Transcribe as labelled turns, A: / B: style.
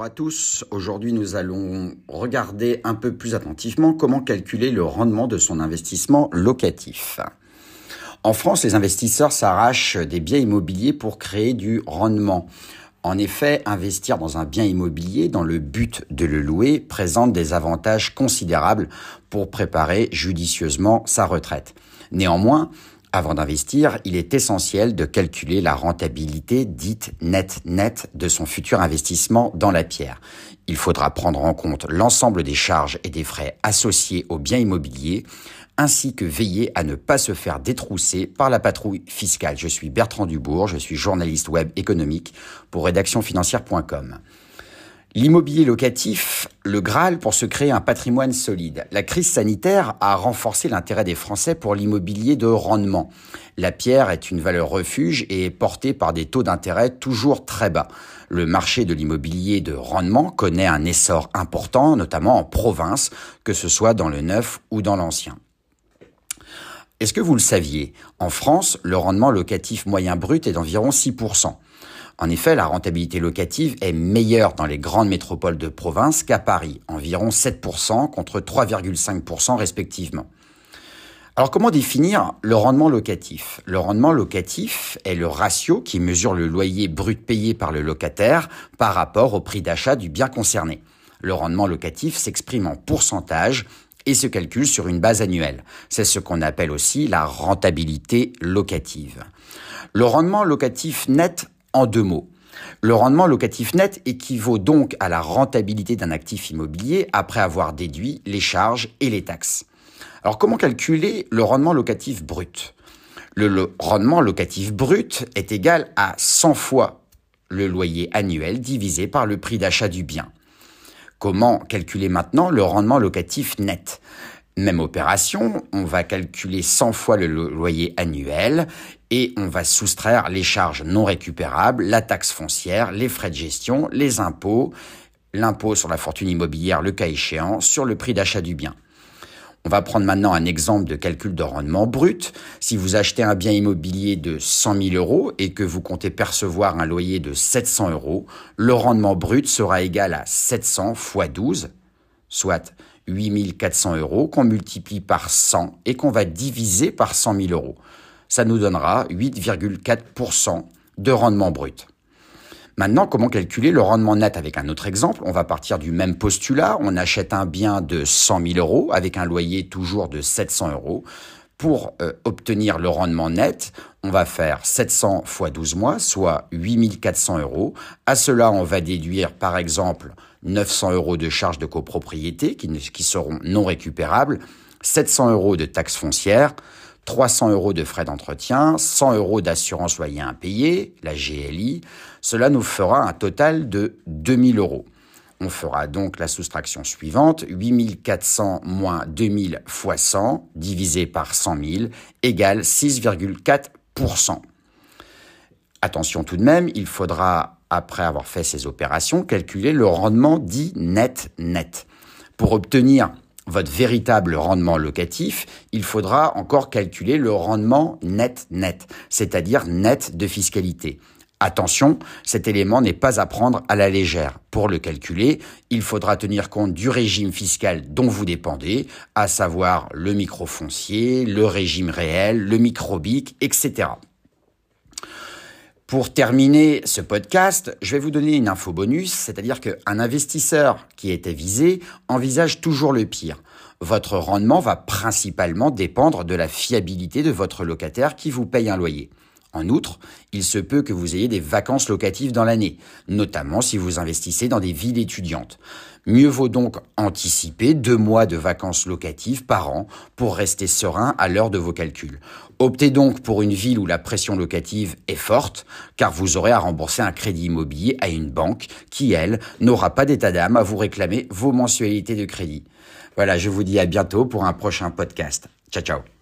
A: Bonjour à tous, aujourd'hui nous allons regarder un peu plus attentivement comment calculer le rendement de son investissement locatif. En France, les investisseurs s'arrachent des biens immobiliers pour créer du rendement. En effet, investir dans un bien immobilier dans le but de le louer présente des avantages considérables pour préparer judicieusement sa retraite. Néanmoins, avant d'investir, il est essentiel de calculer la rentabilité dite net-net de son futur investissement dans la pierre. Il faudra prendre en compte l'ensemble des charges et des frais associés au bien immobilier, ainsi que veiller à ne pas se faire détrousser par la patrouille fiscale. Je suis Bertrand Dubourg, je suis journaliste web économique pour rédactionfinancière.com. L'immobilier locatif, le Graal pour se créer un patrimoine solide. La crise sanitaire a renforcé l'intérêt des Français pour l'immobilier de rendement. La pierre est une valeur refuge et est portée par des taux d'intérêt toujours très bas. Le marché de l'immobilier de rendement connaît un essor important, notamment en province, que ce soit dans le neuf ou dans l'ancien. Est-ce que vous le saviez? En France, le rendement locatif moyen brut est d'environ 6%. En effet, la rentabilité locative est meilleure dans les grandes métropoles de province qu'à Paris, environ 7% contre 3,5% respectivement. Alors comment définir le rendement locatif? Le rendement locatif est le ratio qui mesure le loyer brut payé par le locataire par rapport au prix d'achat du bien concerné. Le rendement locatif s'exprime en pourcentage et se calcule sur une base annuelle. C'est ce qu'on appelle aussi la rentabilité locative. Le rendement locatif net en deux mots. Le rendement locatif net équivaut donc à la rentabilité d'un actif immobilier après avoir déduit les charges et les taxes. Alors comment calculer le rendement locatif brut? Le, rendement locatif brut est égal à 100 fois le loyer annuel divisé par le prix d'achat du bien. Comment calculer maintenant le rendement locatif net? Même opération, on va calculer 100 fois le loyer annuel et on va soustraire les charges non récupérables, la taxe foncière, les frais de gestion, les impôts, l'impôt sur la fortune immobilière, le cas échéant, sur le prix d'achat du bien. On va prendre maintenant un exemple de calcul de rendement brut. Si vous achetez un bien immobilier de 100 000 euros et que vous comptez percevoir un loyer de 700 euros, le rendement brut sera égal à 700 fois 12, soit 8400 euros qu'on multiplie par 100 et qu'on va diviser par 100 000 euros. Ça nous donnera 8,4% de rendement brut. Maintenant, comment calculer le rendement net avec un autre exemple? On va partir du même postulat. On achète un bien de 100 000 euros avec un loyer toujours de 700 euros. Pour euh, obtenir le rendement net, on va faire 700 fois 12 mois, soit 8400 euros. À cela, on va déduire par exemple 900 euros de charges de copropriété qui, seront non récupérables, 700 euros de taxes foncières, 300 euros de frais d'entretien, 100 euros d'assurance loyer impayé, la GLI. Cela nous fera un total de 2000 euros. On fera donc la soustraction suivante, 8400 moins 2000 fois 100 divisé par 100 000 égale 6,4%. Attention tout de même, il faudra, après avoir fait ces opérations, calculer le rendement dit net-net. Pour obtenir votre véritable rendement locatif, il faudra encore calculer le rendement net-net, c'est-à-dire net de fiscalité. Attention, cet élément n'est pas à prendre à la légère. Pour le calculer, il faudra tenir compte du régime fiscal dont vous dépendez, à savoir le microfoncier, le régime réel, le microbic, etc. Pour terminer ce podcast, je vais vous donner une info bonus, c'est-à-dire qu'un investisseur qui était visé envisage toujours le pire. Votre rendement va principalement dépendre de la fiabilité de votre locataire qui vous paye un loyer. En outre, il se peut que vous ayez des vacances locatives dans l'année, notamment si vous investissez dans des villes étudiantes. Mieux vaut donc anticiper deux mois de vacances locatives par an pour rester serein à l'heure de vos calculs. Optez donc pour une ville où la pression locative est forte, car vous aurez à rembourser un crédit immobilier à une banque qui, elle, n'aura pas d'état d'âme à vous réclamer vos mensualités de crédit. Voilà, je vous dis à bientôt pour un prochain podcast. Ciao ciao